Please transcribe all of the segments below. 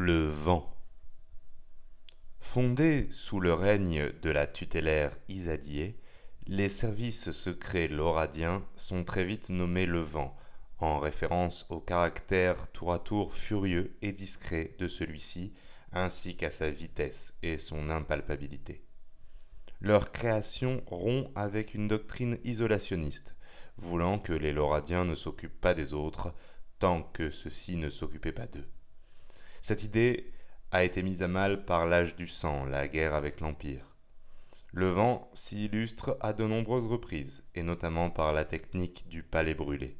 Le vent. Fondés sous le règne de la tutélaire Isadier, les services secrets lauradiens sont très vite nommés le vent, en référence au caractère tour à tour furieux et discret de celui-ci, ainsi qu'à sa vitesse et son impalpabilité. Leur création rompt avec une doctrine isolationniste, voulant que les Lauradiens ne s'occupent pas des autres, tant que ceux-ci ne s'occupaient pas d'eux. Cette idée a été mise à mal par l'âge du sang, la guerre avec l'Empire. Le vent s'y illustre à de nombreuses reprises, et notamment par la technique du palais brûlé.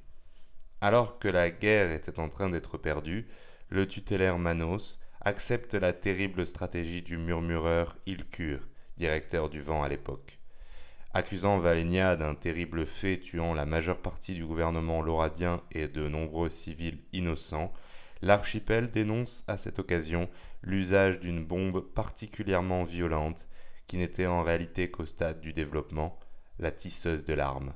Alors que la guerre était en train d'être perdue, le tutélaire Manos accepte la terrible stratégie du murmureur Ilcur, directeur du vent à l'époque. Accusant Valénia d'un terrible fait tuant la majeure partie du gouvernement lauradien et de nombreux civils innocents, l'archipel dénonce à cette occasion l'usage d'une bombe particulièrement violente qui n'était en réalité qu'au stade du développement, la tisseuse de larmes.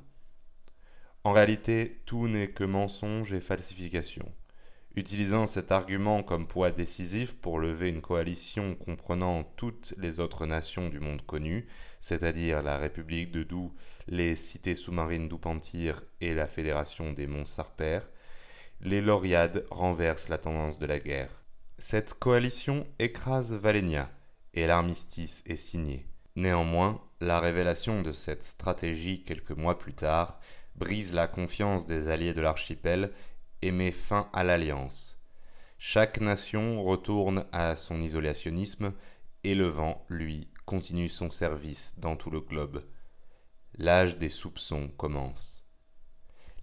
En réalité, tout n'est que mensonge et falsification. Utilisant cet argument comme poids décisif pour lever une coalition comprenant toutes les autres nations du monde connu, c'est-à-dire la République de Doux, les cités sous-marines d'Oupentir et la Fédération des Monts Sarper, les Lauriades renversent la tendance de la guerre. Cette coalition écrase Valénia et l'armistice est signé. Néanmoins, la révélation de cette stratégie quelques mois plus tard brise la confiance des alliés de l'archipel et met fin à l'alliance. Chaque nation retourne à son isolationnisme et le vent, lui, continue son service dans tout le globe. L'âge des soupçons commence.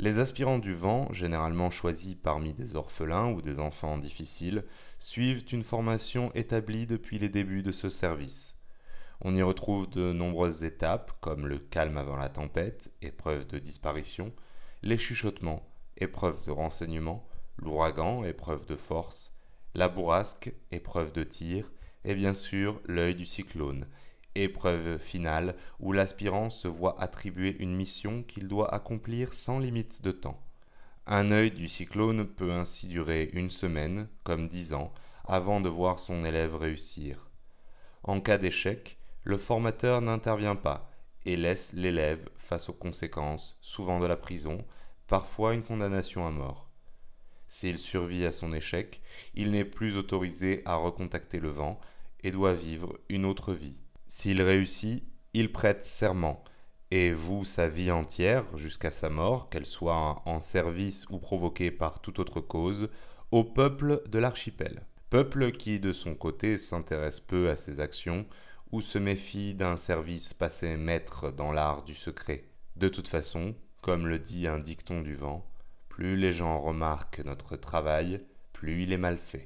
Les aspirants du vent, généralement choisis parmi des orphelins ou des enfants difficiles, suivent une formation établie depuis les débuts de ce service. On y retrouve de nombreuses étapes comme le calme avant la tempête, épreuve de disparition, les chuchotements, épreuve de renseignement, l'ouragan, épreuve de force, la bourrasque, épreuve de tir, et bien sûr l'œil du cyclone, épreuve finale où l'aspirant se voit attribuer une mission qu'il doit accomplir sans limite de temps. Un œil du cyclone peut ainsi durer une semaine, comme dix ans, avant de voir son élève réussir. En cas d'échec, le formateur n'intervient pas et laisse l'élève face aux conséquences, souvent de la prison, parfois une condamnation à mort. S'il survit à son échec, il n'est plus autorisé à recontacter le vent et doit vivre une autre vie. S'il réussit, il prête serment et voue sa vie entière, jusqu'à sa mort, qu'elle soit en service ou provoquée par toute autre cause, au peuple de l'archipel. Peuple qui, de son côté, s'intéresse peu à ses actions ou se méfie d'un service passé maître dans l'art du secret. De toute façon, comme le dit un dicton du vent, plus les gens remarquent notre travail, plus il est mal fait.